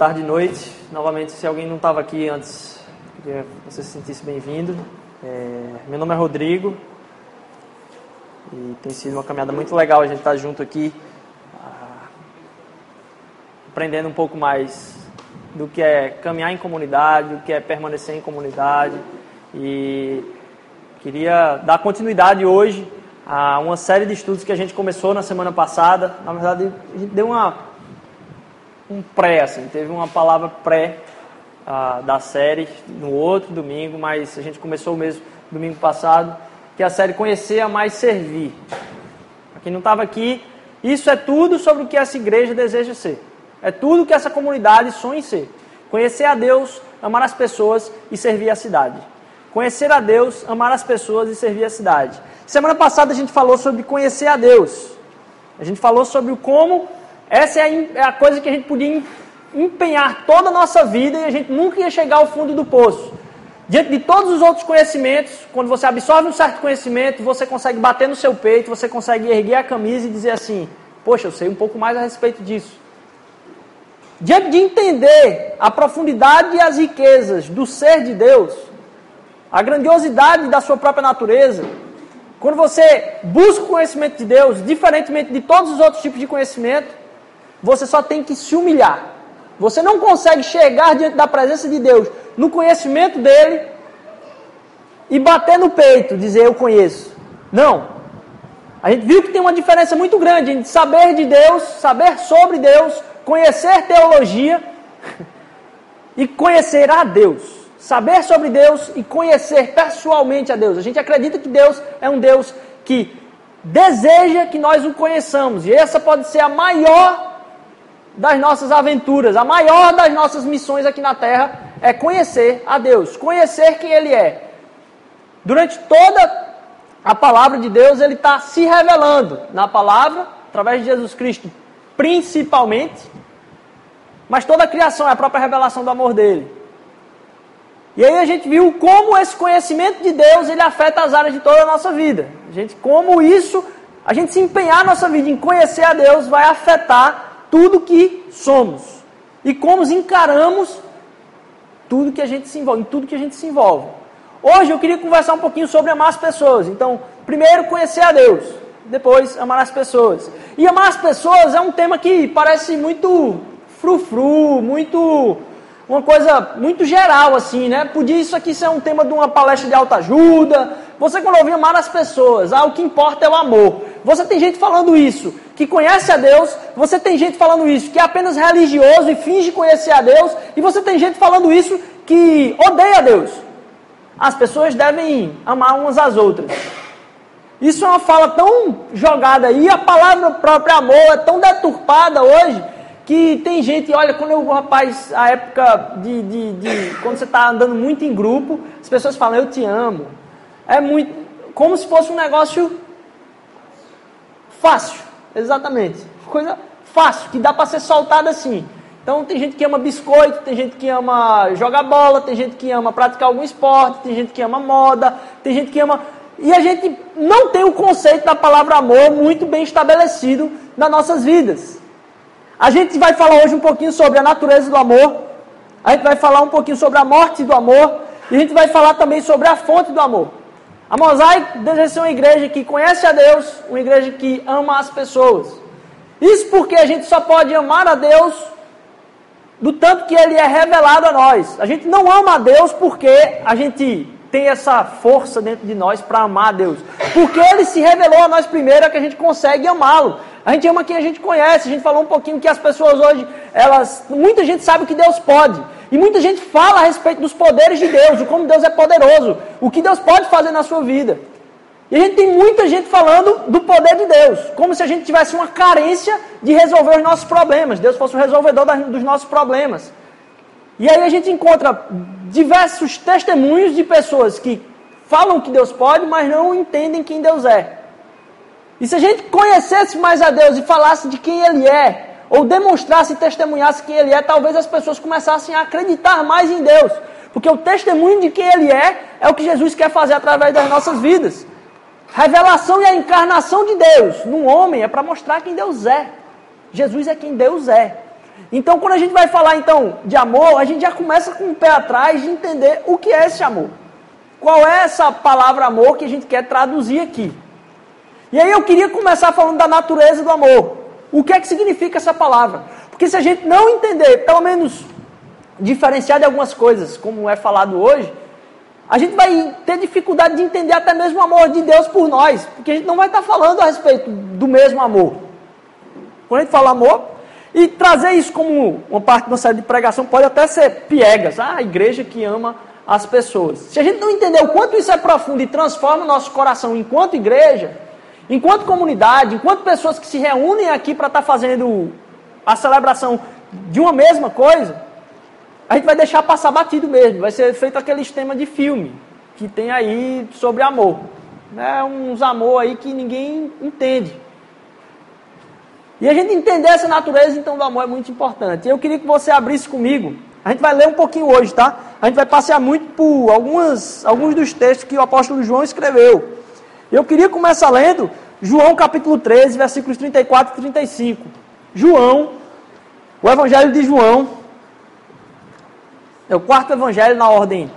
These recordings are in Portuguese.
tarde, noite. Novamente, se alguém não estava aqui antes, que você se sentisse bem-vindo. É, meu nome é Rodrigo e tem sido uma caminhada muito legal a gente estar tá junto aqui, ah, aprendendo um pouco mais do que é caminhar em comunidade, do que é permanecer em comunidade. E queria dar continuidade hoje a uma série de estudos que a gente começou na semana passada. Na verdade, a gente deu uma um pré, assim, teve uma palavra pré uh, da série no outro domingo, mas a gente começou mesmo domingo passado, que é a série Conhecer a Mais Servir. Para quem não estava aqui, isso é tudo sobre o que essa igreja deseja ser. É tudo que essa comunidade sonha em ser. Conhecer a Deus, amar as pessoas e servir a cidade. Conhecer a Deus, amar as pessoas e servir a cidade. Semana passada a gente falou sobre conhecer a Deus. A gente falou sobre o como essa é a, é a coisa que a gente podia empenhar toda a nossa vida e a gente nunca ia chegar ao fundo do poço. Diante de todos os outros conhecimentos, quando você absorve um certo conhecimento, você consegue bater no seu peito, você consegue erguer a camisa e dizer assim: Poxa, eu sei um pouco mais a respeito disso. Diante de entender a profundidade e as riquezas do ser de Deus, a grandiosidade da sua própria natureza, quando você busca o conhecimento de Deus, diferentemente de todos os outros tipos de conhecimento, você só tem que se humilhar. Você não consegue chegar diante da presença de Deus, no conhecimento dele, e bater no peito, dizer eu conheço. Não. A gente viu que tem uma diferença muito grande entre saber de Deus, saber sobre Deus, conhecer teologia e conhecer a Deus. Saber sobre Deus e conhecer pessoalmente a Deus. A gente acredita que Deus é um Deus que deseja que nós o conheçamos. E essa pode ser a maior das nossas aventuras, a maior das nossas missões aqui na Terra é conhecer a Deus, conhecer quem Ele é. Durante toda a palavra de Deus, Ele está se revelando na palavra, através de Jesus Cristo, principalmente, mas toda a criação é a própria revelação do amor dele. E aí a gente viu como esse conhecimento de Deus ele afeta as áreas de toda a nossa vida. A gente, como isso, a gente se empenhar na nossa vida em conhecer a Deus vai afetar tudo que somos e como encaramos tudo que a gente se envolve, em tudo que a gente se envolve. Hoje eu queria conversar um pouquinho sobre amar as pessoas. Então, primeiro conhecer a Deus, depois amar as pessoas. E amar as pessoas é um tema que parece muito frufru, muito uma coisa muito geral assim, né? Podia isso aqui ser um tema de uma palestra de autoajuda. Você quando ouvir amar as pessoas, ah, o que importa é o amor. Você tem gente falando isso, que conhece a Deus, você tem gente falando isso, que é apenas religioso e finge conhecer a Deus, e você tem gente falando isso que odeia a Deus. As pessoas devem amar umas às outras. Isso é uma fala tão jogada aí, a palavra própria amor é tão deturpada hoje, que tem gente, olha, quando eu, rapaz, a época de, de, de quando você está andando muito em grupo, as pessoas falam, eu te amo. É muito, como se fosse um negócio Fácil, exatamente. Coisa fácil, que dá para ser soltada assim. Então tem gente que ama biscoito, tem gente que ama jogar bola, tem gente que ama praticar algum esporte, tem gente que ama moda, tem gente que ama. E a gente não tem o conceito da palavra amor muito bem estabelecido nas nossas vidas. A gente vai falar hoje um pouquinho sobre a natureza do amor, a gente vai falar um pouquinho sobre a morte do amor, e a gente vai falar também sobre a fonte do amor. A Mosaic deseja ser uma igreja que conhece a Deus, uma igreja que ama as pessoas. Isso porque a gente só pode amar a Deus do tanto que ele é revelado a nós. A gente não ama a Deus porque a gente tem essa força dentro de nós para amar a Deus. Porque ele se revelou a nós primeiro é que a gente consegue amá-lo. A gente ama quem a gente conhece. A gente falou um pouquinho que as pessoas hoje, elas, muita gente sabe que Deus pode. E muita gente fala a respeito dos poderes de Deus, de como Deus é poderoso, o que Deus pode fazer na sua vida. E a gente tem muita gente falando do poder de Deus, como se a gente tivesse uma carência de resolver os nossos problemas. Deus fosse o resolvedor dos nossos problemas. E aí a gente encontra diversos testemunhos de pessoas que falam que Deus pode, mas não entendem quem Deus é. E se a gente conhecesse mais a Deus e falasse de quem Ele é, ou demonstrasse e testemunhasse quem Ele é, talvez as pessoas começassem a acreditar mais em Deus. Porque o testemunho de quem Ele é é o que Jesus quer fazer através das nossas vidas. Revelação e a encarnação de Deus num homem é para mostrar quem Deus é. Jesus é quem Deus é. Então, quando a gente vai falar então de amor, a gente já começa com o pé atrás de entender o que é esse amor. Qual é essa palavra amor que a gente quer traduzir aqui? E aí eu queria começar falando da natureza do amor. O que é que significa essa palavra? Porque se a gente não entender, pelo menos diferenciar de algumas coisas, como é falado hoje, a gente vai ter dificuldade de entender até mesmo o amor de Deus por nós, porque a gente não vai estar falando a respeito do mesmo amor. Quando a gente fala amor, e trazer isso como uma parte de uma série de pregação pode até ser piegas, ah, a igreja que ama as pessoas. Se a gente não entender o quanto isso é profundo e transforma o nosso coração enquanto igreja, enquanto comunidade, enquanto pessoas que se reúnem aqui para estar fazendo a celebração de uma mesma coisa, a gente vai deixar passar batido mesmo. Vai ser feito aquele esquema de filme que tem aí sobre amor. Né? Uns amor aí que ninguém entende. E a gente entender essa natureza, então, do amor é muito importante. Eu queria que você abrisse comigo. A gente vai ler um pouquinho hoje, tá? A gente vai passear muito por algumas, alguns dos textos que o apóstolo João escreveu. Eu queria começar lendo João capítulo 13, versículos 34 e 35. João, o Evangelho de João, é o quarto evangelho na ordem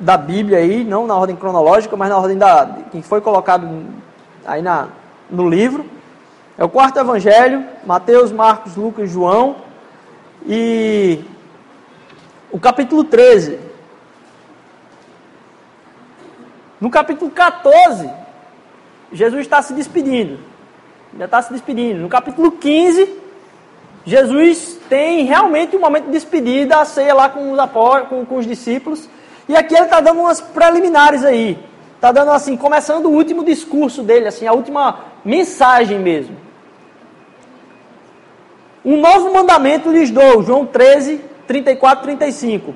da Bíblia aí, não na ordem cronológica, mas na ordem da que foi colocado aí na, no livro. É o quarto evangelho, Mateus, Marcos, Lucas, João. E o capítulo 13. No capítulo 14, Jesus está se despedindo. Já está se despedindo. No capítulo 15, Jesus tem realmente um momento de despedida, a ceia lá com os, com, com os discípulos. E aqui ele está dando umas preliminares aí. Está dando assim, começando o último discurso dele, assim, a última mensagem mesmo. Um novo mandamento lhes dou, João 13, 34, 35.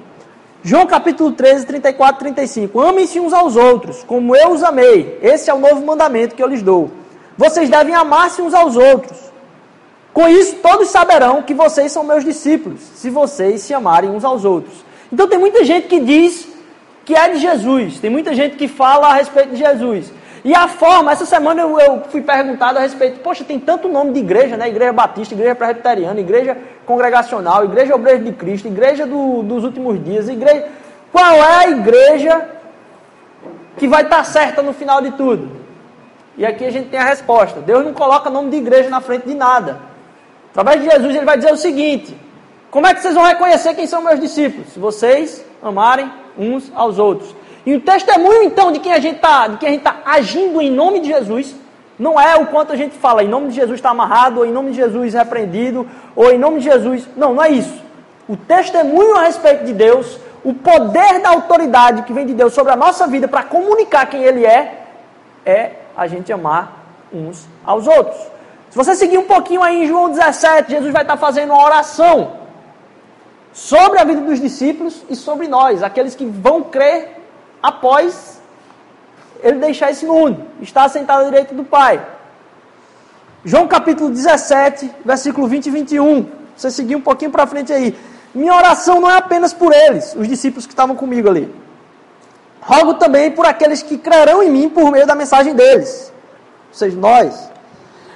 João capítulo 13, 34, 35. Amem-se uns aos outros, como eu os amei. Esse é o novo mandamento que eu lhes dou. Vocês devem amar-se uns aos outros. Com isso, todos saberão que vocês são meus discípulos, se vocês se amarem uns aos outros. Então, tem muita gente que diz que é de Jesus, tem muita gente que fala a respeito de Jesus. E a forma, essa semana eu, eu fui perguntado a respeito, poxa, tem tanto nome de igreja, né? Igreja Batista, Igreja Presbiteriana, Igreja Congregacional, Igreja Obreira de Cristo, Igreja do, dos Últimos Dias, Igreja. Qual é a igreja que vai estar certa no final de tudo? E aqui a gente tem a resposta. Deus não coloca nome de igreja na frente de nada. Através de Jesus, ele vai dizer o seguinte: Como é que vocês vão reconhecer quem são meus discípulos? Se vocês amarem uns aos outros. E o testemunho, então, de quem a gente está tá agindo em nome de Jesus, não é o quanto a gente fala, em nome de Jesus está amarrado, ou em nome de Jesus repreendido, ou em nome de Jesus. Não, não é isso. O testemunho a respeito de Deus, o poder da autoridade que vem de Deus sobre a nossa vida para comunicar quem Ele é, é a gente amar uns aos outros. Se você seguir um pouquinho aí em João 17, Jesus vai estar fazendo uma oração sobre a vida dos discípulos e sobre nós, aqueles que vão crer após ele deixar esse mundo, estar sentado à direita do Pai. João capítulo 17, versículo 20 e 21. Você seguir um pouquinho para frente aí. Minha oração não é apenas por eles, os discípulos que estavam comigo ali. Rogo também por aqueles que crerão em mim por meio da mensagem deles. Ou seja, nós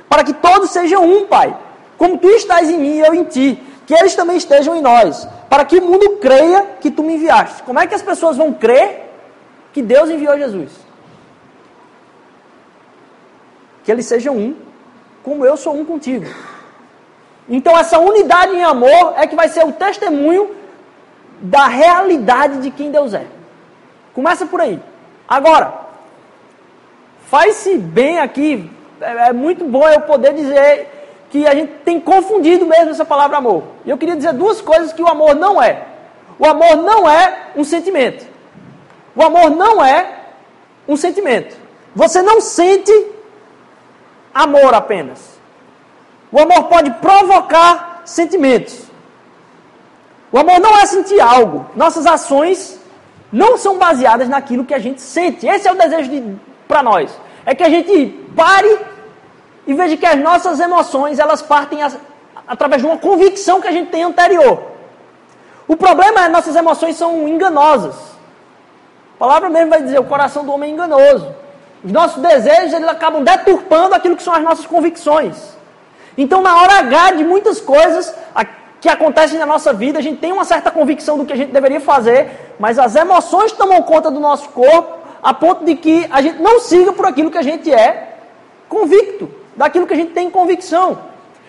para que todos sejam um, Pai. Como tu estás em mim e eu em ti, que eles também estejam em nós, para que o mundo creia que tu me enviaste. Como é que as pessoas vão crer que Deus enviou Jesus? Que eles sejam um, como eu sou um contigo. Então, essa unidade em amor é que vai ser o testemunho da realidade de quem Deus é. Começa por aí. Agora, faz-se bem aqui é, é muito bom eu poder dizer que a gente tem confundido mesmo essa palavra amor. E eu queria dizer duas coisas que o amor não é. O amor não é um sentimento. O amor não é um sentimento. Você não sente amor apenas. O amor pode provocar sentimentos. O amor não é sentir algo. Nossas ações não são baseadas naquilo que a gente sente. Esse é o desejo de, para nós. É que a gente pare e veja que as nossas emoções, elas partem através de uma convicção que a gente tem anterior. O problema é que nossas emoções são enganosas. A palavra mesmo vai dizer, o coração do homem é enganoso. Os nossos desejos, eles acabam deturpando aquilo que são as nossas convicções. Então, na hora H de muitas coisas que acontecem na nossa vida, a gente tem uma certa convicção do que a gente deveria fazer, mas as emoções tomam conta do nosso corpo a ponto de que a gente não siga por aquilo que a gente é convicto, daquilo que a gente tem convicção.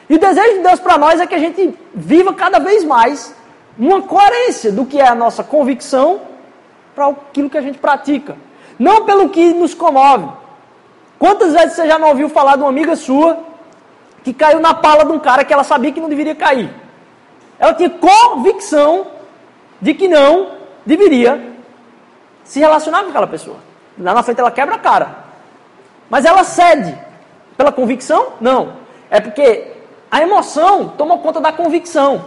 E o desejo de Deus para nós é que a gente viva cada vez mais uma coerência do que é a nossa convicção para aquilo que a gente pratica. Não pelo que nos comove. Quantas vezes você já não ouviu falar de uma amiga sua que caiu na pala de um cara que ela sabia que não deveria cair? Ela tinha convicção de que não deveria se relacionar com aquela pessoa. Lá na frente ela quebra a cara. Mas ela cede pela convicção? Não. É porque a emoção tomou conta da convicção.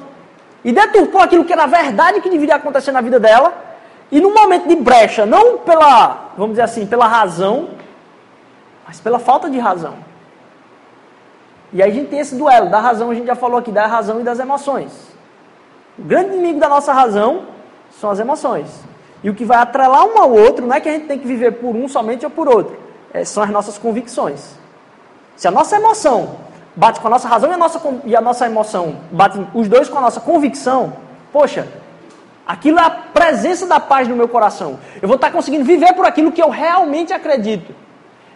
E deturpou aquilo que era verdade que deveria acontecer na vida dela. E num momento de brecha, não pela, vamos dizer assim, pela razão, mas pela falta de razão. E aí a gente tem esse duelo da razão, a gente já falou aqui, da razão e das emoções. O grande inimigo da nossa razão são as emoções. E o que vai atrelar um ao outro não é que a gente tem que viver por um somente ou por outro. É, são as nossas convicções. Se a nossa emoção bate com a nossa razão e a nossa, e a nossa emoção bate os dois com a nossa convicção, poxa, aquilo é a presença da paz no meu coração. Eu vou estar conseguindo viver por aquilo que eu realmente acredito.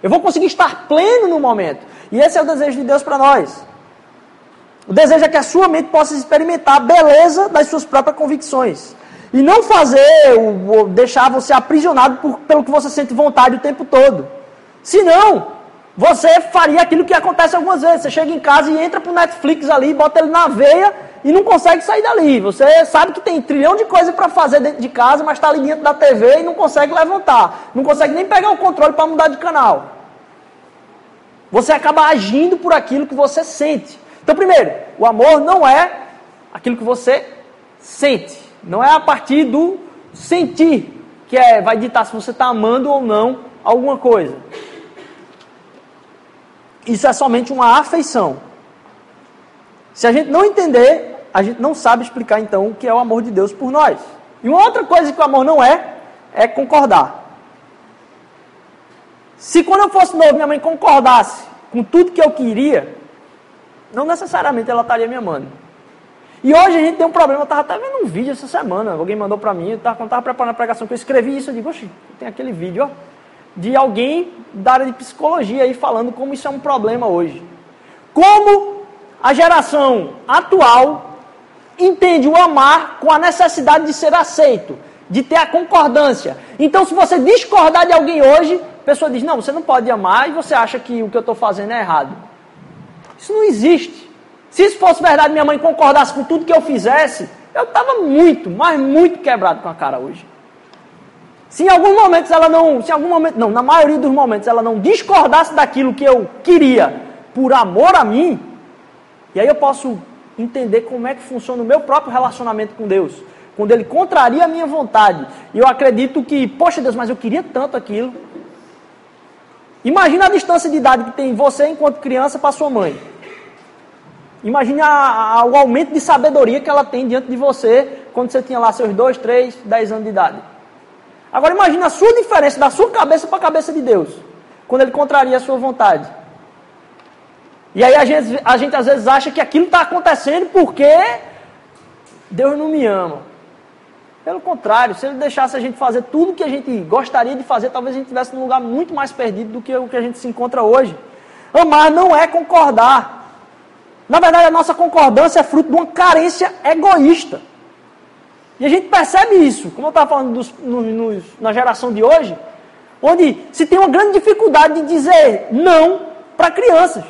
Eu vou conseguir estar pleno no momento. E esse é o desejo de Deus para nós. O desejo é que a sua mente possa experimentar a beleza das suas próprias convicções. E não fazer, ou deixar você aprisionado por, pelo que você sente vontade o tempo todo. Senão, você faria aquilo que acontece algumas vezes. Você chega em casa e entra pro Netflix ali, bota ele na veia e não consegue sair dali. Você sabe que tem trilhão de coisas para fazer dentro de casa, mas está ali dentro da TV e não consegue levantar. Não consegue nem pegar o controle para mudar de canal. Você acaba agindo por aquilo que você sente. Então, primeiro, o amor não é aquilo que você sente. Não é a partir do sentir que é, vai ditar se você está amando ou não alguma coisa. Isso é somente uma afeição. Se a gente não entender, a gente não sabe explicar então o que é o amor de Deus por nós. E uma outra coisa que o amor não é, é concordar. Se quando eu fosse novo minha mãe concordasse com tudo que eu queria, não necessariamente ela estaria me amando. E hoje a gente tem um problema, eu estava até vendo um vídeo essa semana, alguém mandou para mim, eu tava, estava preparando a pregação, que eu escrevi isso, eu digo, oxe, tem aquele vídeo, ó, de alguém da área de psicologia aí falando como isso é um problema hoje. Como a geração atual entende o amar com a necessidade de ser aceito, de ter a concordância. Então, se você discordar de alguém hoje, a pessoa diz, não, você não pode amar e você acha que o que eu estou fazendo é errado. Isso não existe. Se isso fosse verdade, minha mãe concordasse com tudo que eu fizesse, eu estava muito, mas muito quebrado com a cara hoje. Se em alguns momentos ela não, se em algum momento, não, na maioria dos momentos ela não discordasse daquilo que eu queria por amor a mim, e aí eu posso entender como é que funciona o meu próprio relacionamento com Deus. Quando ele contraria a minha vontade. E eu acredito que, poxa Deus, mas eu queria tanto aquilo. Imagina a distância de idade que tem você enquanto criança para sua mãe. Imagine a, a, o aumento de sabedoria que ela tem diante de você quando você tinha lá seus 2, 3, 10 anos de idade. Agora imagine a sua diferença da sua cabeça para a cabeça de Deus, quando Ele contraria a sua vontade. E aí a gente, a gente às vezes acha que aquilo está acontecendo porque Deus não me ama. Pelo contrário, se Ele deixasse a gente fazer tudo o que a gente gostaria de fazer, talvez a gente estivesse num lugar muito mais perdido do que o que a gente se encontra hoje. Amar não é concordar. Na verdade, a nossa concordância é fruto de uma carência egoísta. E a gente percebe isso, como eu estava falando dos, no, no, na geração de hoje, onde se tem uma grande dificuldade de dizer não para crianças.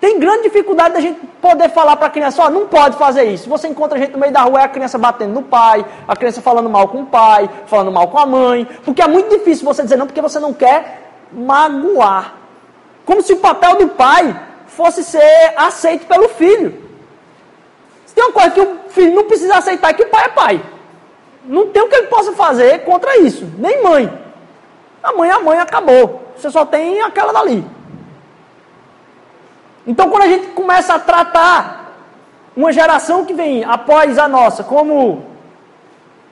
Tem grande dificuldade da gente poder falar para a criança, ó, não pode fazer isso. Você encontra gente no meio da rua, é a criança batendo no pai, a criança falando mal com o pai, falando mal com a mãe, porque é muito difícil você dizer não, porque você não quer magoar. Como se o papel do pai fosse ser aceito pelo filho. Se tem uma coisa que o filho não precisa aceitar, é que o pai é pai. Não tem o que ele possa fazer contra isso, nem mãe. A mãe é a mãe, acabou. Você só tem aquela dali. Então, quando a gente começa a tratar uma geração que vem após a nossa como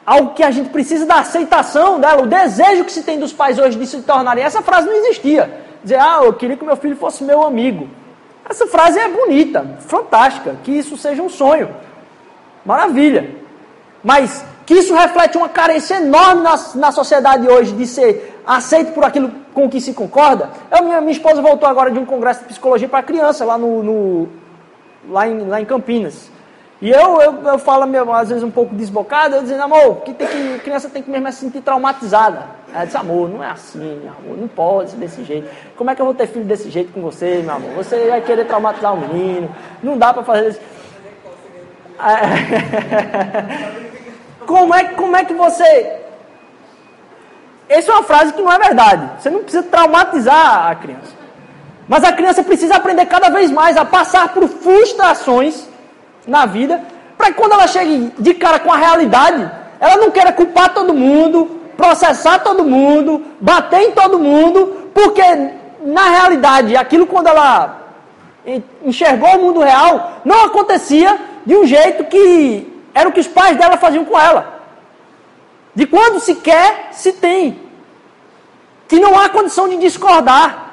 algo que a gente precisa da aceitação dela, o desejo que se tem dos pais hoje de se tornarem, essa frase não existia. Dizer, ah, eu queria que meu filho fosse meu amigo. Essa frase é bonita, fantástica, que isso seja um sonho. Maravilha. Mas que isso reflete uma carência enorme na, na sociedade hoje de ser aceito por aquilo com que se concorda. Eu, minha, minha esposa voltou agora de um congresso de psicologia para criança lá, no, no, lá, em, lá em Campinas. E eu, eu, eu falo, às vezes, um pouco desbocado, eu dizendo, amor, que, tem que criança tem que mesmo se sentir traumatizada. Ela disse, amor, não é assim, amor, não pode ser desse jeito. Como é que eu vou ter filho desse jeito com você, meu amor? Você vai querer traumatizar o menino, não dá para fazer isso. como, é, como é que você... Essa é uma frase que não é verdade. Você não precisa traumatizar a criança. Mas a criança precisa aprender cada vez mais a passar por frustrações na vida, para que quando ela chegue de cara com a realidade, ela não queira culpar todo mundo, processar todo mundo, bater em todo mundo, porque na realidade, aquilo quando ela enxergou o mundo real, não acontecia de um jeito que era o que os pais dela faziam com ela. De quando se quer, se tem. Que não há condição de discordar.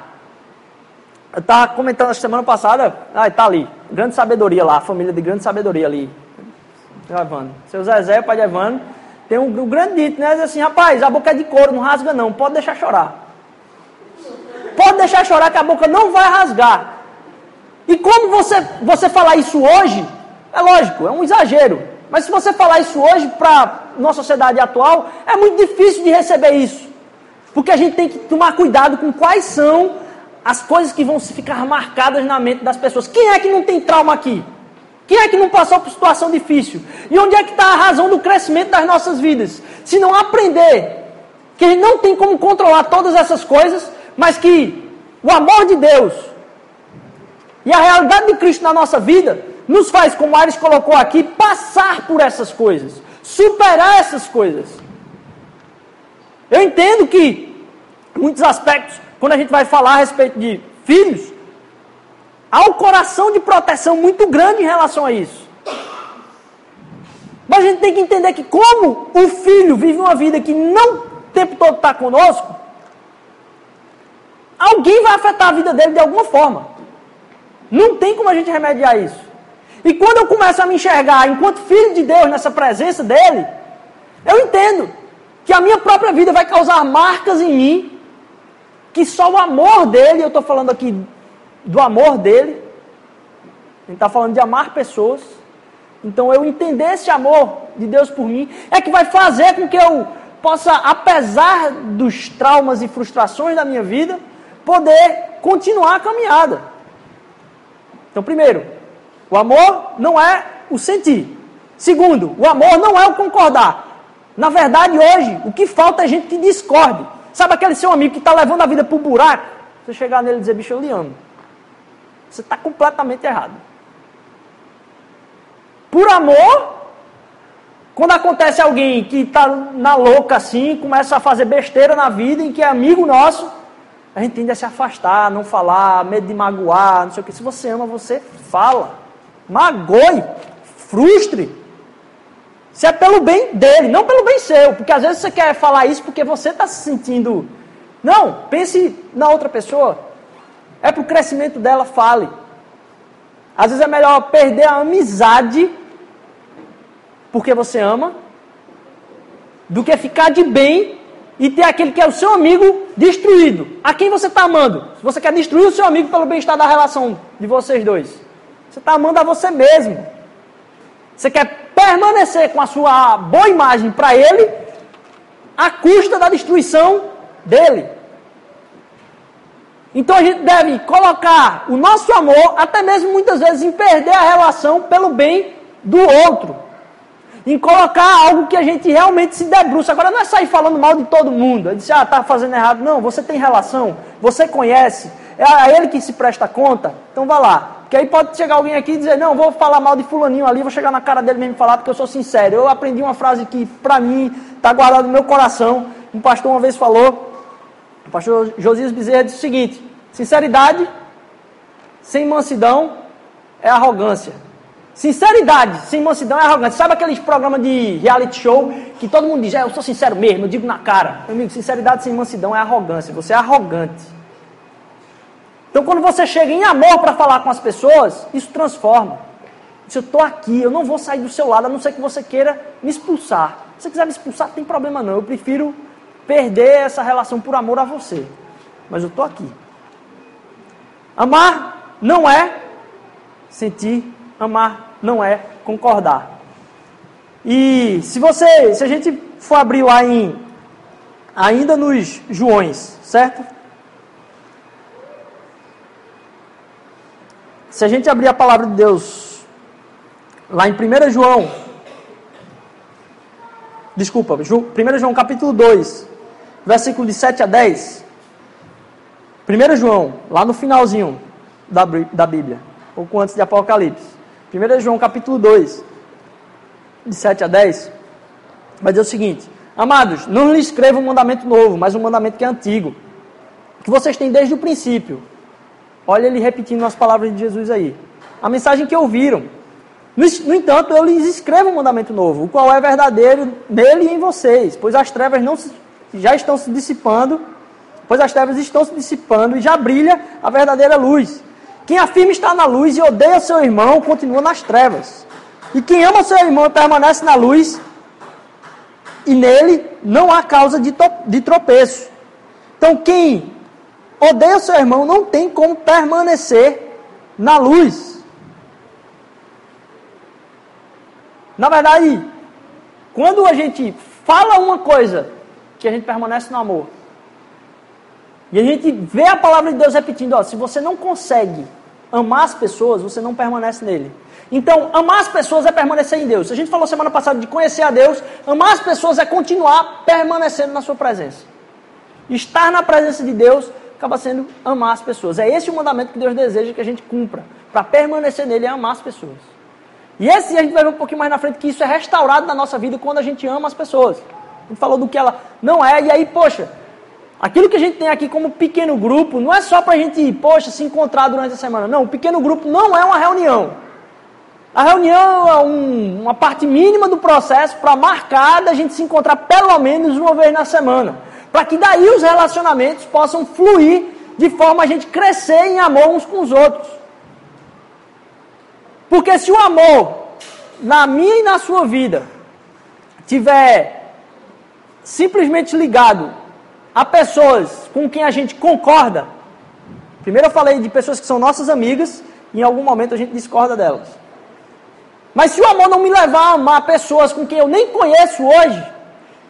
Eu estava comentando na semana passada, ah, está ali, grande sabedoria lá, a família de grande sabedoria ali. Evandro. Seu Zezé, pai de Evandro, tem um, um grande dito, né? Diz assim, rapaz, a boca é de couro, não rasga não, pode deixar chorar. Pode deixar chorar que a boca não vai rasgar. E como você, você falar isso hoje, é lógico, é um exagero. Mas se você falar isso hoje para nossa sociedade atual, é muito difícil de receber isso. Porque a gente tem que tomar cuidado com quais são as coisas que vão ficar marcadas na mente das pessoas. Quem é que não tem trauma aqui? Quem é que não passou por situação difícil? E onde é que está a razão do crescimento das nossas vidas? Se não aprender que a gente não tem como controlar todas essas coisas, mas que o amor de Deus e a realidade de Cristo na nossa vida nos faz, como Ares colocou aqui, passar por essas coisas, superar essas coisas. Eu entendo que, muitos aspectos, quando a gente vai falar a respeito de filhos, há um coração de proteção muito grande em relação a isso. Mas a gente tem que entender que como o filho vive uma vida que não o tempo todo está conosco, alguém vai afetar a vida dele de alguma forma. Não tem como a gente remediar isso. E quando eu começo a me enxergar enquanto filho de Deus nessa presença dele, eu entendo que a minha própria vida vai causar marcas em mim que só o amor dele, eu estou falando aqui do amor dele, a gente está falando de amar pessoas. Então eu entender esse amor de Deus por mim é que vai fazer com que eu possa, apesar dos traumas e frustrações da minha vida, poder continuar a caminhada. Então, primeiro, o amor não é o sentir. Segundo, o amor não é o concordar. Na verdade, hoje, o que falta é gente que discorde. Sabe aquele seu amigo que está levando a vida para o buraco? Você chegar nele e dizer, bicho, eu lhe amo. Você está completamente errado. Por amor, quando acontece alguém que está na louca assim, começa a fazer besteira na vida, em que é amigo nosso, a gente tende a se afastar, não falar, medo de magoar, não sei o que. Se você ama, você fala. Magoe, frustre. Se é pelo bem dele, não pelo bem seu. Porque às vezes você quer falar isso porque você está se sentindo. Não, pense na outra pessoa. É para o crescimento dela, fale. Às vezes é melhor perder a amizade porque você ama, do que ficar de bem e ter aquele que é o seu amigo destruído. A quem você está amando? Você quer destruir o seu amigo pelo bem-estar da relação de vocês dois, você está amando a você mesmo. Você quer permanecer com a sua boa imagem para ele, à custa da destruição dele. Então a gente deve colocar o nosso amor, até mesmo muitas vezes, em perder a relação pelo bem do outro. Em colocar algo que a gente realmente se debruça. Agora não é sair falando mal de todo mundo. É dizer, ah, tá fazendo errado. Não, você tem relação, você conhece, é a ele que se presta conta. Então vá lá. Porque aí pode chegar alguém aqui e dizer, não, vou falar mal de fulaninho ali, vou chegar na cara dele mesmo e falar, porque eu sou sincero. Eu aprendi uma frase que, para mim, está guardada no meu coração. Um pastor uma vez falou, o pastor Josias Bezerra disse o seguinte, sinceridade sem mansidão é arrogância. Sinceridade sem mansidão é arrogância. Sabe aqueles programas de reality show que todo mundo diz, é, eu sou sincero mesmo, eu digo na cara. Meu amigo, sinceridade sem mansidão é arrogância. Você é arrogante. Então, quando você chega em amor para falar com as pessoas, isso transforma. Se eu estou aqui, eu não vou sair do seu lado, a não ser que você queira me expulsar. Se você quiser me expulsar, não tem problema não. Eu prefiro perder essa relação por amor a você. Mas eu estou aqui. Amar não é sentir, amar não é concordar. E se você, se a gente for abrir lá em ainda nos Joões, certo? Se a gente abrir a palavra de Deus lá em 1 João, desculpa, 1 João capítulo 2, versículo de 7 a 10. 1 João, lá no finalzinho da, da Bíblia, pouco antes de Apocalipse. 1 João capítulo 2, de 7 a 10, vai dizer o seguinte: Amados, não lhes escrevo um mandamento novo, mas um mandamento que é antigo, que vocês têm desde o princípio. Olha ele repetindo as palavras de Jesus aí. A mensagem que ouviram. No entanto, eu lhes escrevo um mandamento novo, o qual é verdadeiro nele e em vocês, pois as trevas não se, já estão se dissipando, pois as trevas estão se dissipando e já brilha a verdadeira luz. Quem afirma estar na luz e odeia seu irmão continua nas trevas. E quem ama seu irmão permanece na luz, e nele não há causa de, de tropeço. Então, quem odeia seu irmão não tem como permanecer na luz. Na verdade, quando a gente fala uma coisa, que a gente permanece no amor, e a gente vê a palavra de Deus repetindo, ó, se você não consegue amar as pessoas, você não permanece nele. Então, amar as pessoas é permanecer em Deus. A gente falou semana passada de conhecer a Deus. Amar as pessoas é continuar permanecendo na sua presença. Estar na presença de Deus acaba sendo amar as pessoas. É esse o mandamento que Deus deseja que a gente cumpra. Para permanecer nele é amar as pessoas. E esse a gente vai ver um pouquinho mais na frente que isso é restaurado na nossa vida quando a gente ama as pessoas. A gente falou do que ela não é, e aí, poxa, aquilo que a gente tem aqui como pequeno grupo não é só para a gente, poxa, se encontrar durante a semana. Não, o pequeno grupo não é uma reunião. A reunião é um, uma parte mínima do processo para marcar da gente se encontrar pelo menos uma vez na semana. Para que daí os relacionamentos possam fluir de forma a gente crescer em amor uns com os outros. Porque se o amor na minha e na sua vida tiver simplesmente ligado a pessoas com quem a gente concorda, primeiro eu falei de pessoas que são nossas amigas, em algum momento a gente discorda delas. Mas se o amor não me levar a amar pessoas com quem eu nem conheço hoje,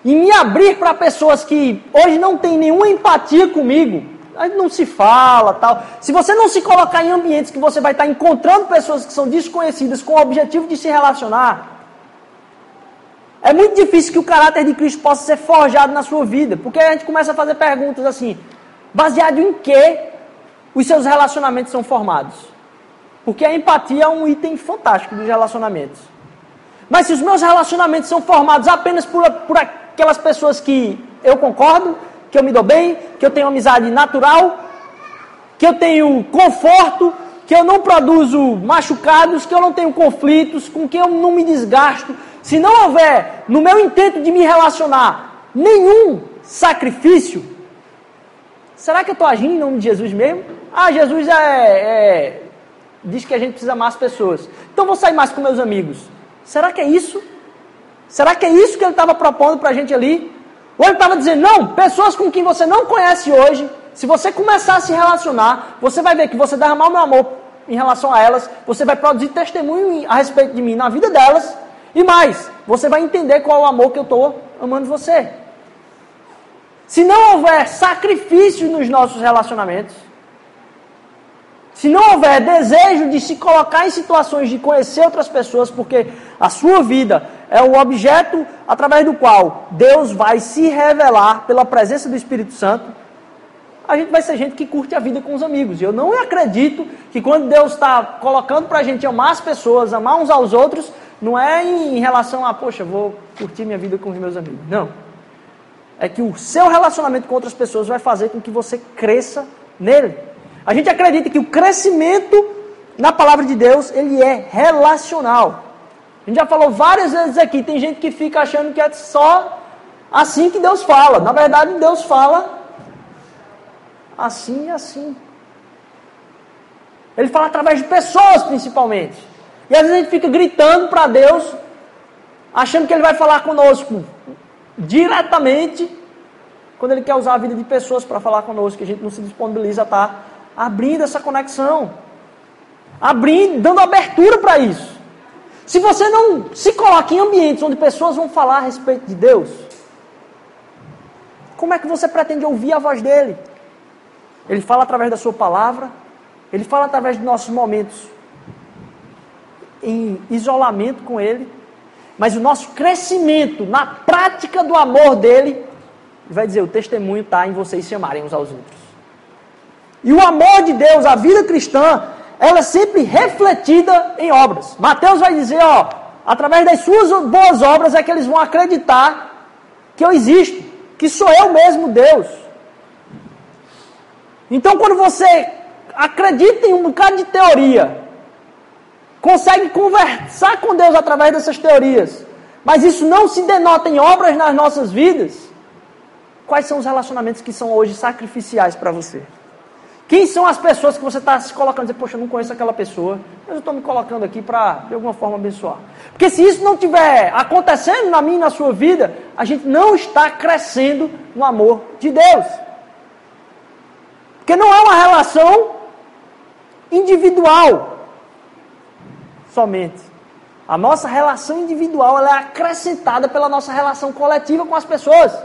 e me abrir para pessoas que hoje não têm nenhuma empatia comigo, aí não se fala tal. Se você não se colocar em ambientes que você vai estar encontrando pessoas que são desconhecidas com o objetivo de se relacionar, é muito difícil que o caráter de Cristo possa ser forjado na sua vida, porque a gente começa a fazer perguntas assim, baseado em que os seus relacionamentos são formados. Porque a empatia é um item fantástico dos relacionamentos. Mas se os meus relacionamentos são formados apenas por, por aquelas pessoas que eu concordo, que eu me dou bem, que eu tenho amizade natural, que eu tenho conforto, que eu não produzo machucados, que eu não tenho conflitos, com que eu não me desgasto, se não houver no meu intento de me relacionar nenhum sacrifício, será que eu estou agindo em nome de Jesus mesmo? Ah, Jesus é, é diz que a gente precisa amar as pessoas. Então vou sair mais com meus amigos. Será que é isso? Será que é isso que ele estava propondo para a gente ali? Ou ele estava dizendo, não, pessoas com quem você não conhece hoje, se você começar a se relacionar, você vai ver que você derramar o meu amor em relação a elas, você vai produzir testemunho a respeito de mim na vida delas, e mais, você vai entender qual é o amor que eu estou amando você. Se não houver sacrifício nos nossos relacionamentos, se não houver desejo de se colocar em situações de conhecer outras pessoas, porque a sua vida é o objeto através do qual Deus vai se revelar pela presença do Espírito Santo, a gente vai ser gente que curte a vida com os amigos. Eu não acredito que quando Deus está colocando para a gente amar as pessoas, amar uns aos outros, não é em relação a, poxa, vou curtir minha vida com os meus amigos. Não. É que o seu relacionamento com outras pessoas vai fazer com que você cresça nele. A gente acredita que o crescimento na palavra de Deus, ele é relacional. A gente já falou várias vezes aqui, tem gente que fica achando que é só assim que Deus fala. Na verdade, Deus fala assim e assim. Ele fala através de pessoas, principalmente. E às vezes a gente fica gritando para Deus, achando que Ele vai falar conosco diretamente, quando Ele quer usar a vida de pessoas para falar conosco, que a gente não se disponibiliza a estar tá abrindo essa conexão, abrindo, dando abertura para isso. Se você não se coloca em ambientes onde pessoas vão falar a respeito de Deus, como é que você pretende ouvir a voz dele? Ele fala através da sua palavra, ele fala através de nossos momentos em isolamento com ele, mas o nosso crescimento na prática do amor dele, ele vai dizer: o testemunho está em vocês se amarem uns aos outros. E o amor de Deus, a vida cristã, ela é sempre refletida em obras. Mateus vai dizer: ó, através das suas boas obras é que eles vão acreditar que eu existo, que sou eu mesmo Deus. Então, quando você acredita em um bocado de teoria, consegue conversar com Deus através dessas teorias, mas isso não se denota em obras nas nossas vidas, quais são os relacionamentos que são hoje sacrificiais para você? Quem são as pessoas que você está se colocando? Dizer, poxa, eu não conheço aquela pessoa, mas eu estou me colocando aqui para, de alguma forma, abençoar. Porque se isso não estiver acontecendo na minha e na sua vida, a gente não está crescendo no amor de Deus. Porque não é uma relação individual somente. A nossa relação individual é acrescentada pela nossa relação coletiva com as pessoas.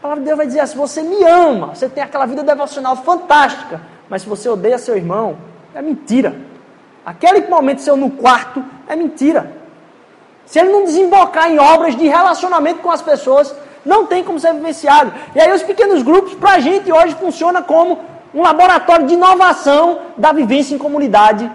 A palavra de Deus vai dizer: se você me ama, você tem aquela vida devocional fantástica, mas se você odeia seu irmão, é mentira. Aquele momento seu no quarto é mentira. Se ele não desembocar em obras de relacionamento com as pessoas, não tem como ser vivenciado. E aí os pequenos grupos, para a gente hoje, funciona como um laboratório de inovação da vivência em comunidade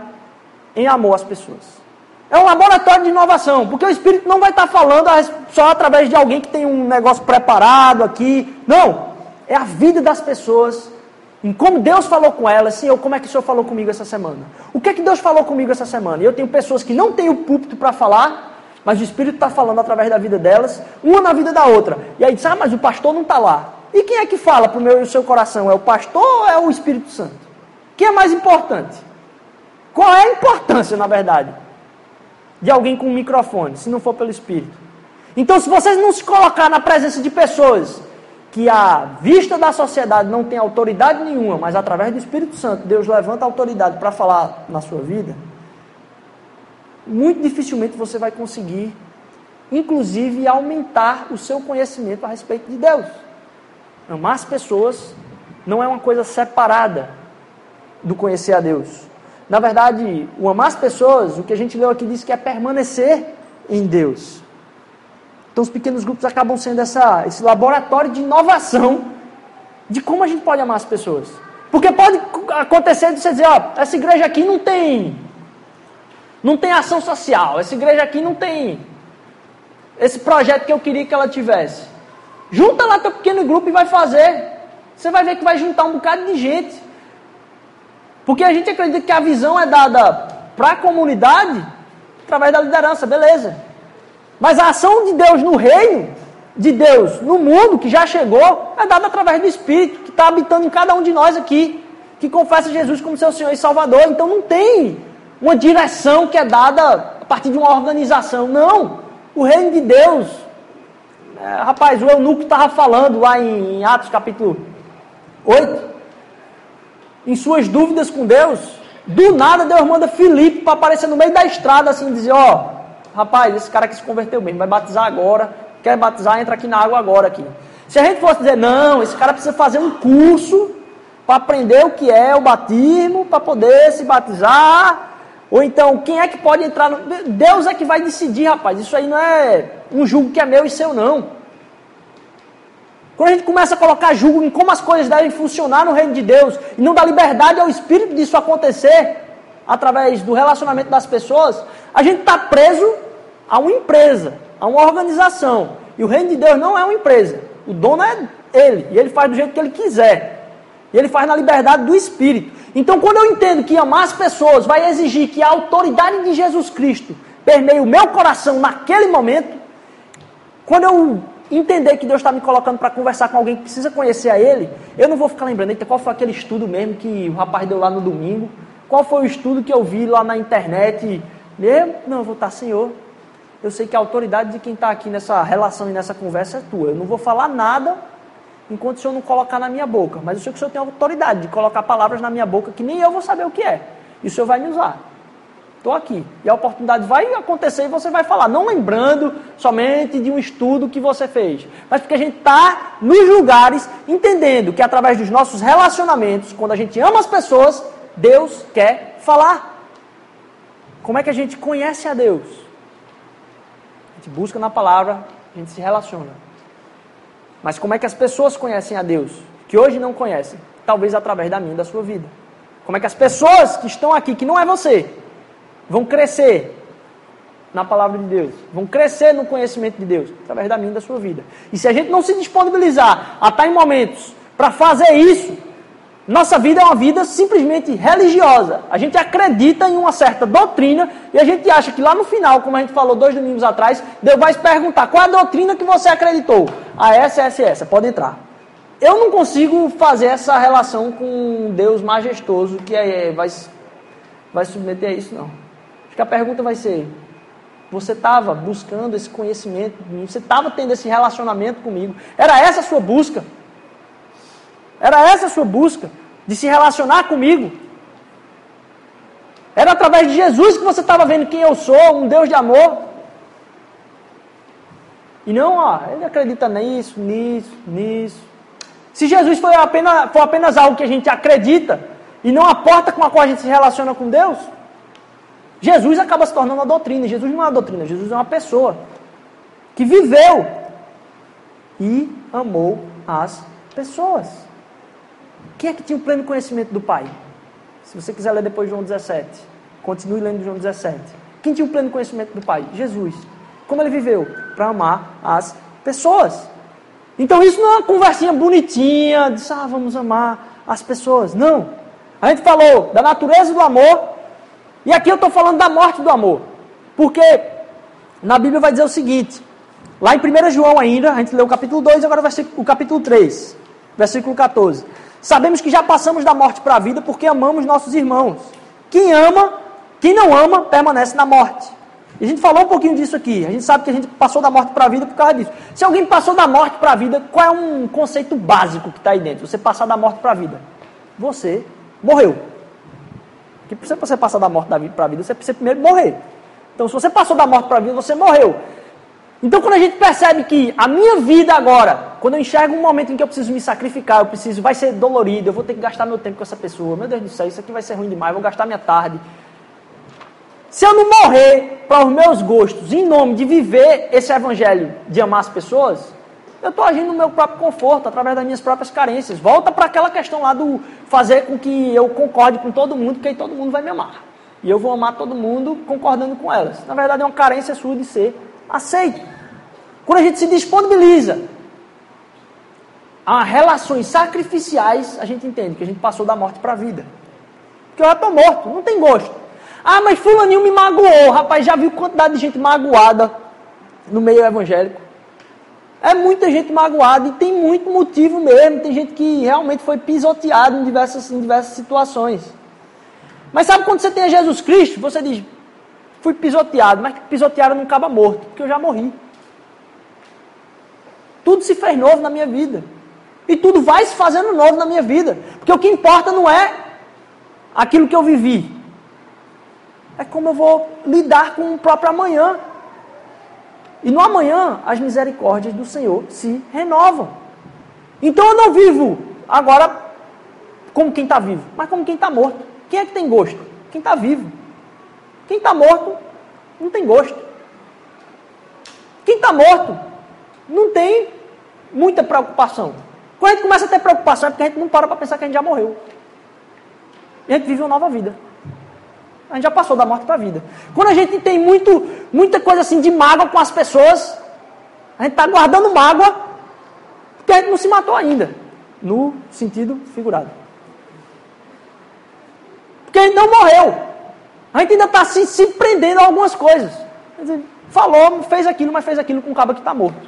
em amor às pessoas. É um laboratório de inovação, porque o Espírito não vai estar falando só através de alguém que tem um negócio preparado aqui. Não. É a vida das pessoas, em como Deus falou com elas. Senhor, como é que o Senhor falou comigo essa semana? O que é que Deus falou comigo essa semana? E eu tenho pessoas que não têm o púlpito para falar, mas o Espírito está falando através da vida delas, uma na vida da outra. E aí diz, ah, mas o pastor não está lá. E quem é que fala para o meu e o seu coração? É o pastor ou é o Espírito Santo? Quem é mais importante? Qual é a importância, na verdade? De alguém com um microfone, se não for pelo Espírito. Então, se vocês não se colocar na presença de pessoas que à vista da sociedade não tem autoridade nenhuma, mas através do Espírito Santo Deus levanta autoridade para falar na sua vida, muito dificilmente você vai conseguir, inclusive, aumentar o seu conhecimento a respeito de Deus. Amar as pessoas não é uma coisa separada do conhecer a Deus. Na verdade, o amar as pessoas, o que a gente leu aqui diz que é permanecer em Deus. Então, os pequenos grupos acabam sendo essa, esse laboratório de inovação de como a gente pode amar as pessoas. Porque pode acontecer de você dizer, ó, essa igreja aqui não tem não tem ação social, essa igreja aqui não tem esse projeto que eu queria que ela tivesse. Junta lá teu pequeno grupo e vai fazer. Você vai ver que vai juntar um bocado de gente. Porque a gente acredita que a visão é dada para a comunidade através da liderança, beleza. Mas a ação de Deus no reino, de Deus no mundo, que já chegou, é dada através do Espírito, que está habitando em cada um de nós aqui, que confessa Jesus como seu Senhor e Salvador. Então não tem uma direção que é dada a partir de uma organização. Não. O reino de Deus. É, rapaz, o eunuco estava falando lá em Atos capítulo 8 em suas dúvidas com Deus, do nada Deus manda Filipe para aparecer no meio da estrada assim, dizer, ó, oh, rapaz, esse cara que se converteu mesmo, vai batizar agora, quer batizar, entra aqui na água agora aqui. Se a gente fosse dizer, não, esse cara precisa fazer um curso para aprender o que é o batismo, para poder se batizar, ou então, quem é que pode entrar no... Deus é que vai decidir, rapaz, isso aí não é um julgo que é meu e seu, não. Quando a gente começa a colocar julgo em como as coisas devem funcionar no reino de Deus e não dá liberdade ao Espírito disso acontecer através do relacionamento das pessoas, a gente está preso a uma empresa, a uma organização. E o reino de Deus não é uma empresa. O dono é ele. E ele faz do jeito que ele quiser. E ele faz na liberdade do Espírito. Então, quando eu entendo que amar as pessoas vai exigir que a autoridade de Jesus Cristo permeie o meu coração naquele momento, quando eu entender que Deus está me colocando para conversar com alguém que precisa conhecer a Ele, eu não vou ficar lembrando, eita, qual foi aquele estudo mesmo que o rapaz deu lá no domingo, Qual foi o estudo que eu vi lá na internet? Eu, não, eu vou estar, Senhor. Eu sei que a autoridade de quem está aqui nessa relação e nessa conversa é tua. Eu não vou falar nada enquanto o Senhor não colocar na minha boca. Mas eu sei que o Senhor tem autoridade de colocar palavras na minha boca que nem eu vou saber o que é. E o Senhor vai me usar. Estou aqui. E a oportunidade vai acontecer e você vai falar. Não lembrando somente de um estudo que você fez. Mas porque a gente está nos lugares entendendo que através dos nossos relacionamentos, quando a gente ama as pessoas, Deus quer falar. Como é que a gente conhece a Deus? A gente busca na palavra, a gente se relaciona. Mas como é que as pessoas conhecem a Deus? Que hoje não conhecem. Talvez através da minha da sua vida. Como é que as pessoas que estão aqui, que não é você, vão crescer na palavra de Deus, vão crescer no conhecimento de Deus, através da minha e da sua vida. E se a gente não se disponibilizar a estar em momentos para fazer isso, nossa vida é uma vida simplesmente religiosa. A gente acredita em uma certa doutrina e a gente acha que lá no final, como a gente falou dois domingos atrás, Deus vai perguntar qual é a doutrina que você acreditou. Ah, essa, essa essa, pode entrar. Eu não consigo fazer essa relação com um Deus majestoso que é, vai, vai submeter a isso, não. Acho que a pergunta vai ser: você estava buscando esse conhecimento, você estava tendo esse relacionamento comigo? Era essa a sua busca? Era essa a sua busca de se relacionar comigo? Era através de Jesus que você estava vendo quem eu sou, um Deus de amor? E não, ó, ele acredita nisso, nisso, nisso. Se Jesus foi apenas, for apenas algo que a gente acredita e não a porta com a qual a gente se relaciona com Deus, Jesus acaba se tornando uma doutrina. Jesus não é uma doutrina, Jesus é uma pessoa que viveu e amou as pessoas. Quem é que tinha o pleno conhecimento do Pai? Se você quiser ler depois João 17, continue lendo João 17. Quem tinha o pleno conhecimento do Pai? Jesus. Como ele viveu? Para amar as pessoas. Então isso não é uma conversinha bonitinha, de ah, vamos amar as pessoas. Não. A gente falou da natureza do amor, e aqui eu estou falando da morte do amor. Porque na Bíblia vai dizer o seguinte, lá em 1 João ainda, a gente leu o capítulo 2, agora vai ser o capítulo 3, versículo 14. Sabemos que já passamos da morte para a vida porque amamos nossos irmãos. Quem ama, quem não ama, permanece na morte. E a gente falou um pouquinho disso aqui. A gente sabe que a gente passou da morte para a vida por causa disso. Se alguém passou da morte para a vida, qual é um conceito básico que está aí dentro? Você passar da morte para a vida. Você morreu. Porque para você passar da morte para a vida, você precisa primeiro morrer. Então, se você passou da morte para a vida, você morreu. Então, quando a gente percebe que a minha vida agora, quando eu enxergo um momento em que eu preciso me sacrificar, eu preciso, vai ser dolorido, eu vou ter que gastar meu tempo com essa pessoa. Meu Deus do céu, isso aqui vai ser ruim demais, vou gastar minha tarde. Se eu não morrer para os meus gostos, em nome de viver esse evangelho de amar as pessoas, eu estou agindo no meu próprio conforto, através das minhas próprias carências. Volta para aquela questão lá do fazer com que eu concorde com todo mundo, que aí todo mundo vai me amar. E eu vou amar todo mundo concordando com elas. Na verdade, é uma carência sua de ser aceito. Quando a gente se disponibiliza a relações sacrificiais, a gente entende que a gente passou da morte para a vida. Porque eu já estou morto, não tem gosto. Ah, mas fulaninho me magoou. Rapaz, já viu quantidade de gente magoada no meio evangélico? É muita gente magoada e tem muito motivo mesmo. Tem gente que realmente foi pisoteado em diversas, em diversas situações. Mas sabe quando você tem Jesus Cristo, você diz, fui pisoteado, mas pisotearam não acaba morto, porque eu já morri. Tudo se fez novo na minha vida. E tudo vai se fazendo novo na minha vida. Porque o que importa não é aquilo que eu vivi, é como eu vou lidar com o próprio amanhã. E no amanhã, as misericórdias do Senhor se renovam. Então eu não vivo agora como quem está vivo, mas como quem está morto. Quem é que tem gosto? Quem está vivo. Quem está morto não tem gosto. Quem está morto não tem muita preocupação. Quando a gente começa a ter preocupação é porque a gente não para para pensar que a gente já morreu. E a gente vive uma nova vida. A gente já passou da morte para a vida. Quando a gente tem muito, muita coisa assim de mágoa com as pessoas, a gente está guardando mágoa porque a gente não se matou ainda. No sentido figurado. Porque a gente não morreu. A gente ainda está se, se prendendo a algumas coisas. Falou, fez aquilo, mas fez aquilo com o cabo que está morto.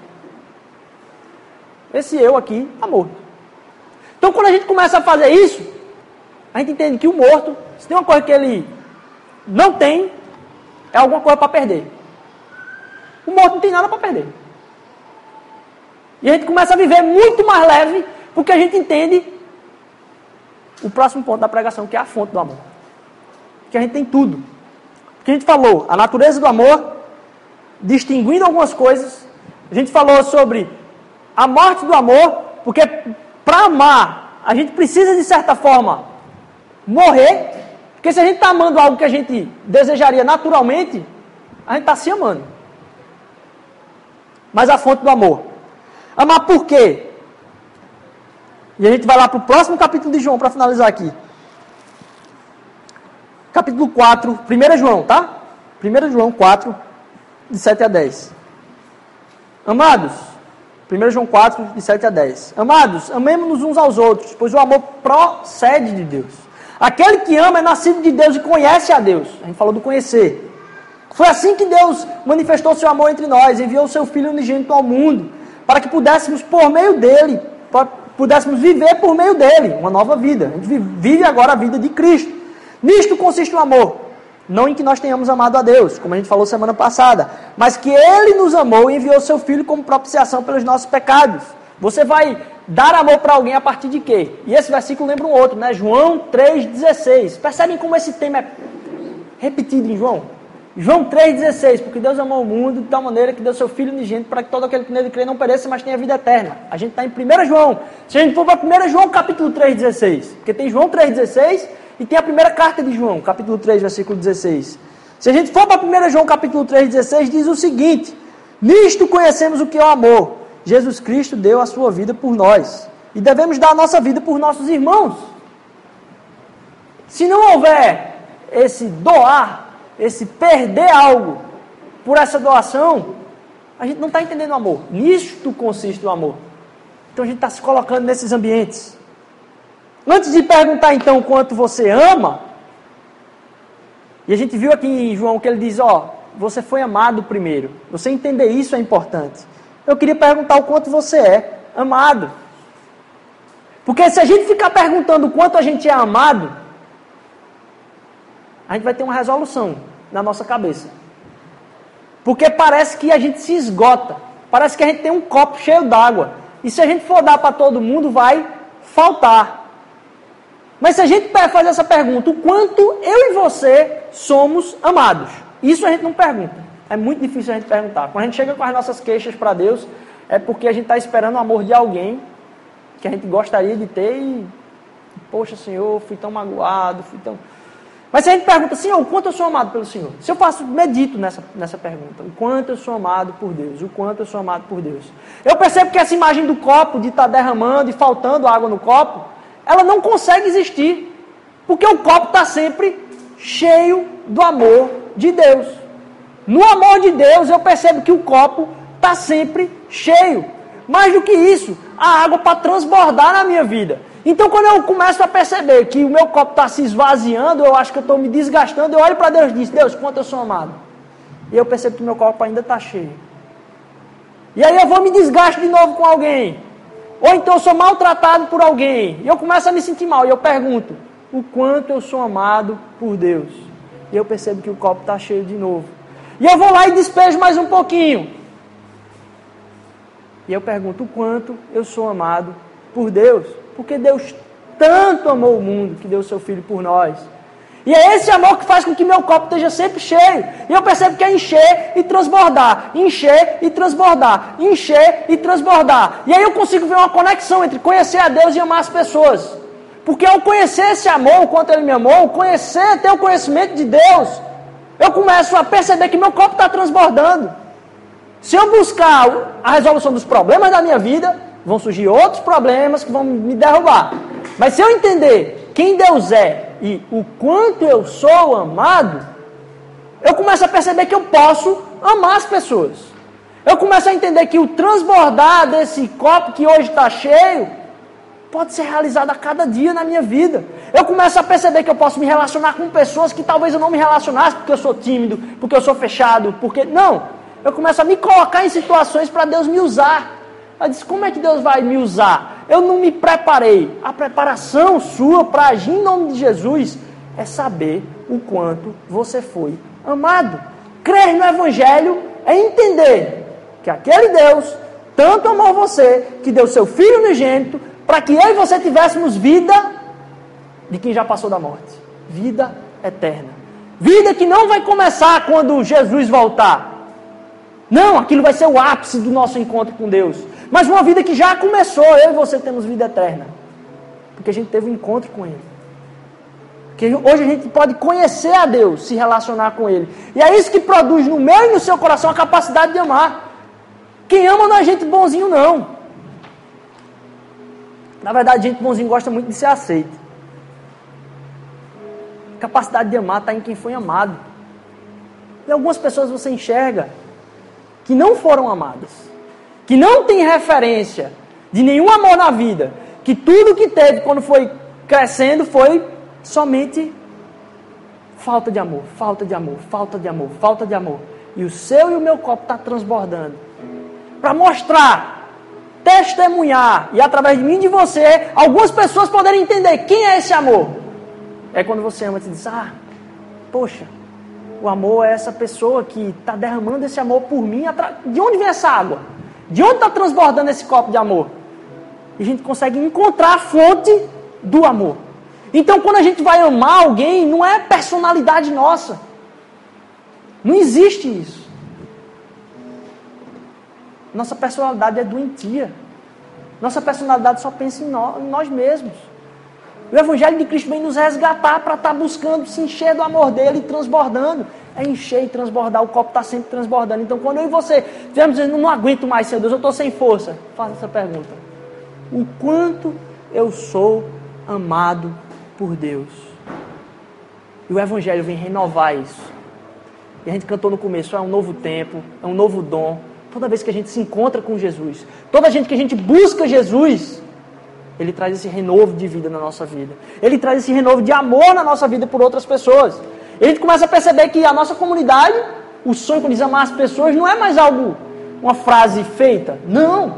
Esse eu aqui está morto. Então quando a gente começa a fazer isso, a gente entende que o morto, se tem uma coisa que ele não tem, é alguma coisa para perder. O morto não tem nada para perder. E a gente começa a viver muito mais leve, porque a gente entende o próximo ponto da pregação, que é a fonte do amor. Que a gente tem tudo. Que a gente falou, a natureza do amor, distinguindo algumas coisas. A gente falou sobre a morte do amor, porque para amar, a gente precisa, de certa forma, morrer. Porque se a gente está amando algo que a gente desejaria naturalmente, a gente está se amando. Mas a fonte do amor. Amar por quê? E a gente vai lá para o próximo capítulo de João para finalizar aqui. Capítulo 4, 1 João, tá? 1 João 4, de 7 a 10. Amados, 1 João 4, de 7 a 10. Amados, amemos-nos uns aos outros, pois o amor procede de Deus. Aquele que ama é nascido de Deus e conhece a Deus. A gente falou do conhecer. Foi assim que Deus manifestou seu amor entre nós, enviou o seu Filho unigênito ao mundo, para que pudéssemos, por meio dele, pudéssemos viver por meio dele, uma nova vida. A gente vive agora a vida de Cristo. Nisto consiste o amor. Não em que nós tenhamos amado a Deus, como a gente falou semana passada, mas que Ele nos amou e enviou seu Filho como propiciação pelos nossos pecados. Você vai dar amor para alguém a partir de quê? E esse versículo lembra um outro, né? João 3,16. Percebem como esse tema é repetido em João? João 3,16, porque Deus amou o mundo de tal maneira que deu seu Filho unigênito para que todo aquele que nele crê não pereça, mas tenha vida eterna. A gente está em 1 João. Se a gente for para 1 João capítulo 3,16, porque tem João 3,16 e tem a primeira carta de João, capítulo 3, versículo 16. Se a gente for para 1 João capítulo 3, 16, diz o seguinte: Nisto conhecemos o que é o amor. Jesus Cristo deu a sua vida por nós. E devemos dar a nossa vida por nossos irmãos. Se não houver esse doar, esse perder algo por essa doação, a gente não está entendendo o amor. Nisto consiste o amor. Então a gente está se colocando nesses ambientes. Antes de perguntar então quanto você ama, e a gente viu aqui em João que ele diz: Ó, você foi amado primeiro. Você entender isso é importante. Eu queria perguntar o quanto você é amado. Porque se a gente ficar perguntando o quanto a gente é amado, a gente vai ter uma resolução na nossa cabeça. Porque parece que a gente se esgota. Parece que a gente tem um copo cheio d'água. E se a gente for dar para todo mundo, vai faltar. Mas se a gente fazer essa pergunta, o quanto eu e você somos amados? Isso a gente não pergunta. É muito difícil a gente perguntar. Quando a gente chega com as nossas queixas para Deus, é porque a gente está esperando o amor de alguém que a gente gostaria de ter e, poxa, Senhor, fui tão magoado, fui tão. Mas se a gente pergunta, Senhor, o quanto eu sou amado pelo Senhor? Se eu faço, medito nessa, nessa pergunta, o quanto eu sou amado por Deus, o quanto eu sou amado por Deus. Eu percebo que essa imagem do copo, de estar tá derramando e faltando água no copo, ela não consegue existir. Porque o copo está sempre cheio do amor de Deus. No amor de Deus, eu percebo que o copo está sempre cheio. Mais do que isso, a água para transbordar na minha vida. Então, quando eu começo a perceber que o meu copo está se esvaziando, eu acho que eu estou me desgastando, eu olho para Deus e digo: Deus, quanto eu sou amado. E eu percebo que meu copo ainda está cheio. E aí eu vou me desgasto de novo com alguém. Ou então eu sou maltratado por alguém. E eu começo a me sentir mal. E eu pergunto: o quanto eu sou amado por Deus? E eu percebo que o copo está cheio de novo. E eu vou lá e despejo mais um pouquinho. E eu pergunto: o quanto eu sou amado por Deus? Porque Deus tanto amou o mundo que deu seu filho por nós. E é esse amor que faz com que meu copo esteja sempre cheio. E eu percebo que é encher e transbordar, encher e transbordar, encher e transbordar. E aí eu consigo ver uma conexão entre conhecer a Deus e amar as pessoas. Porque ao conhecer esse amor, o quanto Ele me amou, conhecer, ter o conhecimento de Deus, eu começo a perceber que meu copo está transbordando. Se eu buscar a resolução dos problemas da minha vida, vão surgir outros problemas que vão me derrubar. Mas se eu entender quem Deus é e o quanto eu sou amado, eu começo a perceber que eu posso amar as pessoas. Eu começo a entender que o transbordar desse copo que hoje está cheio pode ser realizado a cada dia na minha vida. Eu começo a perceber que eu posso me relacionar com pessoas que talvez eu não me relacionasse porque eu sou tímido, porque eu sou fechado, porque. Não! Eu começo a me colocar em situações para Deus me usar. Eu disse, como é que Deus vai me usar? eu não me preparei. A preparação sua para agir em nome de Jesus é saber o quanto você foi amado. Crer no Evangelho é entender que aquele Deus tanto amou você que deu seu Filho unigênito para que eu e você tivéssemos vida de quem já passou da morte. Vida eterna. Vida que não vai começar quando Jesus voltar. Não, aquilo vai ser o ápice do nosso encontro com Deus. Mas uma vida que já começou, eu e você temos vida eterna. Porque a gente teve um encontro com Ele. Porque hoje a gente pode conhecer a Deus, se relacionar com Ele. E é isso que produz no meu e no seu coração a capacidade de amar. Quem ama não é gente bonzinho, não. Na verdade, gente bonzinho gosta muito de ser aceito. Capacidade de amar está em quem foi amado. E algumas pessoas você enxerga que não foram amadas, que não tem referência de nenhum amor na vida, que tudo que teve quando foi crescendo foi somente falta de amor, falta de amor, falta de amor, falta de amor. E o seu e o meu copo está transbordando. Para mostrar, testemunhar e através de mim e de você, algumas pessoas poderem entender quem é esse amor. É quando você ama e diz: Ah, poxa, o amor é essa pessoa que está derramando esse amor por mim. De onde vem essa água? De onde está transbordando esse copo de amor? E a gente consegue encontrar a fonte do amor. Então, quando a gente vai amar alguém, não é personalidade nossa. Não existe isso. Nossa personalidade é doentia. Nossa personalidade só pensa em nós, em nós mesmos. O Evangelho de Cristo vem nos resgatar para estar tá buscando se encher do amor dele e transbordando. É encher e transbordar, o copo está sempre transbordando. Então, quando eu e você estivermos dizendo, não aguento mais, Senhor Deus, eu estou sem força, faça essa pergunta: O quanto eu sou amado por Deus? E o Evangelho vem renovar isso. E a gente cantou no começo: é um novo tempo, é um novo dom. Toda vez que a gente se encontra com Jesus, toda gente que a gente busca Jesus, ele traz esse renovo de vida na nossa vida. Ele traz esse renovo de amor na nossa vida por outras pessoas. E a gente começa a perceber que a nossa comunidade, o sonho de amar as pessoas, não é mais algo, uma frase feita. Não.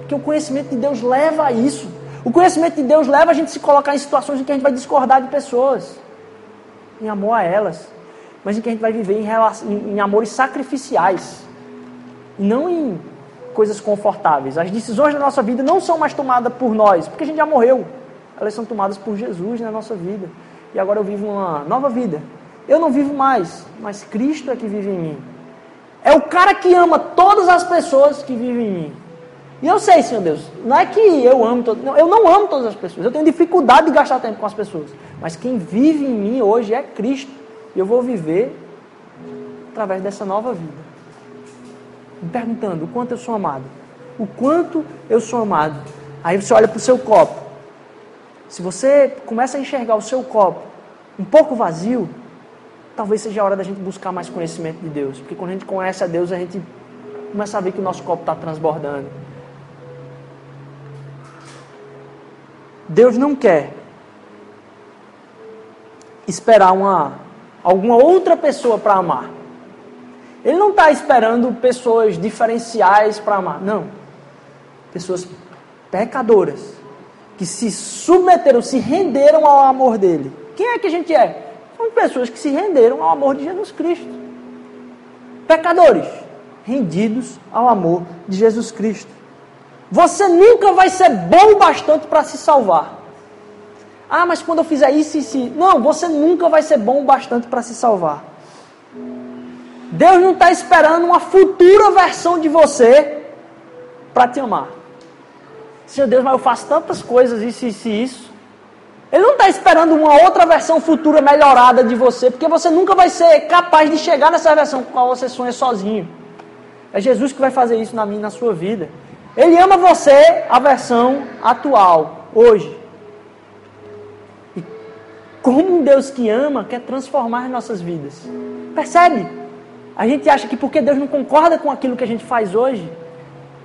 Porque o conhecimento de Deus leva a isso. O conhecimento de Deus leva a gente a se colocar em situações em que a gente vai discordar de pessoas. Em amor a elas. Mas em que a gente vai viver em, relação, em amores sacrificiais. Não em coisas confortáveis. As decisões da nossa vida não são mais tomadas por nós, porque a gente já morreu. Elas são tomadas por Jesus na nossa vida. E agora eu vivo uma nova vida. Eu não vivo mais, mas Cristo é que vive em mim. É o cara que ama todas as pessoas que vivem em mim. E eu sei, Senhor Deus, não é que eu amo eu não amo todas as pessoas. Eu tenho dificuldade de gastar tempo com as pessoas. Mas quem vive em mim hoje é Cristo. E eu vou viver através dessa nova vida me perguntando o quanto eu sou amado. O quanto eu sou amado. Aí você olha para o seu copo. Se você começa a enxergar o seu copo um pouco vazio, talvez seja a hora da gente buscar mais conhecimento de Deus. Porque quando a gente conhece a Deus, a gente começa a ver que o nosso copo está transbordando. Deus não quer esperar uma, alguma outra pessoa para amar. Ele não está esperando pessoas diferenciais para amar. Não. Pessoas pecadoras que se submeteram, se renderam ao amor dele. Quem é que a gente é? São pessoas que se renderam ao amor de Jesus Cristo. Pecadores, rendidos ao amor de Jesus Cristo. Você nunca vai ser bom o bastante para se salvar. Ah, mas quando eu fizer isso e isso. Não, você nunca vai ser bom o bastante para se salvar. Deus não está esperando uma futura versão de você para te amar. Senhor Deus, mas eu faço tantas coisas, isso, isso e isso. Ele não está esperando uma outra versão futura melhorada de você, porque você nunca vai ser capaz de chegar nessa versão com a qual você sonha sozinho. É Jesus que vai fazer isso na minha na sua vida. Ele ama você, a versão atual, hoje. E como um Deus que ama quer transformar nossas vidas. Percebe? A gente acha que porque Deus não concorda com aquilo que a gente faz hoje,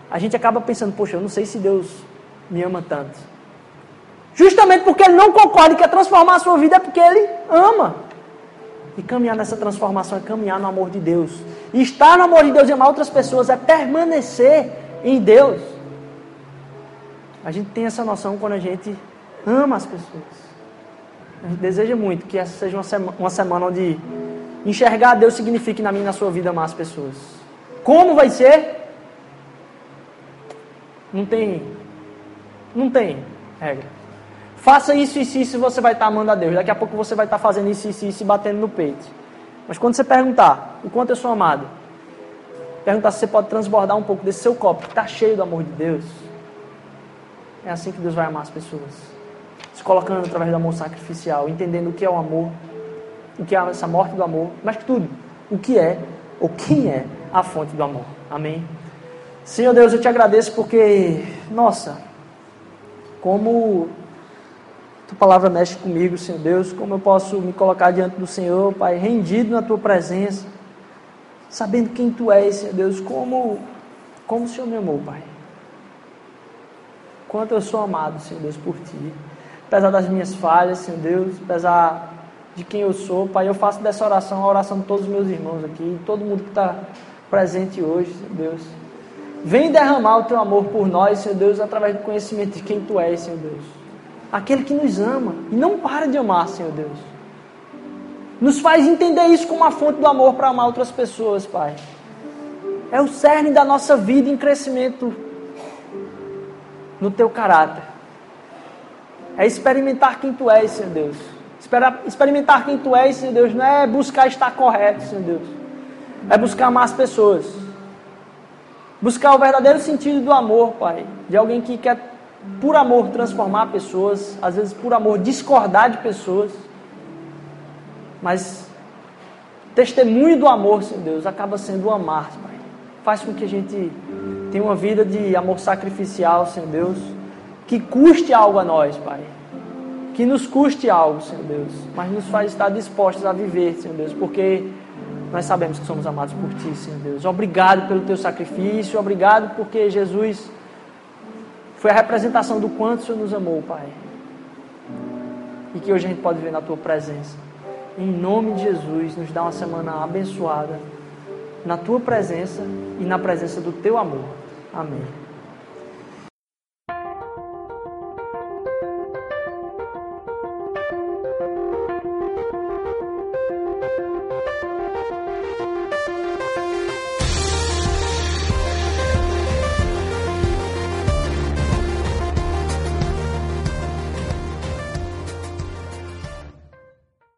a gente acaba pensando, poxa, eu não sei se Deus me ama tanto. Justamente porque Ele não concorda e quer transformar a sua vida, é porque Ele ama. E caminhar nessa transformação é caminhar no amor de Deus. E estar no amor de Deus e amar outras pessoas é permanecer em Deus. A gente tem essa noção quando a gente ama as pessoas. A gente deseja muito que essa seja uma semana, uma semana onde enxergar Deus signifique na minha e na sua vida amar as pessoas. Como vai ser? Não tem. Não tem regra. Faça isso, isso, isso, você vai estar amando a Deus. Daqui a pouco você vai estar fazendo isso, isso, isso e batendo no peito. Mas quando você perguntar o quanto eu sou amado, perguntar se você pode transbordar um pouco desse seu copo que está cheio do amor de Deus, é assim que Deus vai amar as pessoas se colocando através do amor sacrificial, entendendo o que é o amor, o que é essa morte do amor, mas tudo, o que é ou quem é a fonte do amor. Amém? Senhor Deus, eu te agradeço porque, nossa, como tua palavra mexe comigo, Senhor Deus, como eu posso me colocar diante do Senhor, Pai, rendido na tua presença, sabendo quem tu és, Senhor Deus, como, como o Senhor me amou, Pai. Quanto eu sou amado, Senhor Deus, por ti apesar das minhas falhas, Senhor Deus, apesar de quem eu sou, Pai, eu faço dessa oração a oração de todos os meus irmãos aqui, todo mundo que está presente hoje, Senhor Deus. Vem derramar o teu amor por nós, Senhor Deus, através do conhecimento de quem tu és, Senhor Deus. Aquele que nos ama e não para de amar, Senhor Deus. Nos faz entender isso como a fonte do amor para amar outras pessoas, Pai. É o cerne da nossa vida em crescimento no teu caráter. É experimentar quem tu és, Senhor Deus. Experimentar quem tu és, Senhor Deus, não é buscar estar correto, Senhor Deus. É buscar amar as pessoas. Buscar o verdadeiro sentido do amor, Pai. De alguém que quer, por amor, transformar pessoas. Às vezes, por amor, discordar de pessoas. Mas, testemunho do amor, Senhor Deus, acaba sendo o amar, Pai. Faz com que a gente tenha uma vida de amor sacrificial, Senhor Deus que custe algo a nós, Pai. Que nos custe algo, Senhor Deus, mas nos faz estar dispostos a viver, Senhor Deus, porque nós sabemos que somos amados por Ti, Senhor Deus. Obrigado pelo Teu sacrifício, obrigado porque Jesus foi a representação do quanto o Senhor nos amou, Pai. E que hoje a gente pode ver na Tua presença. Em nome de Jesus, nos dá uma semana abençoada na Tua presença e na presença do Teu amor. Amém.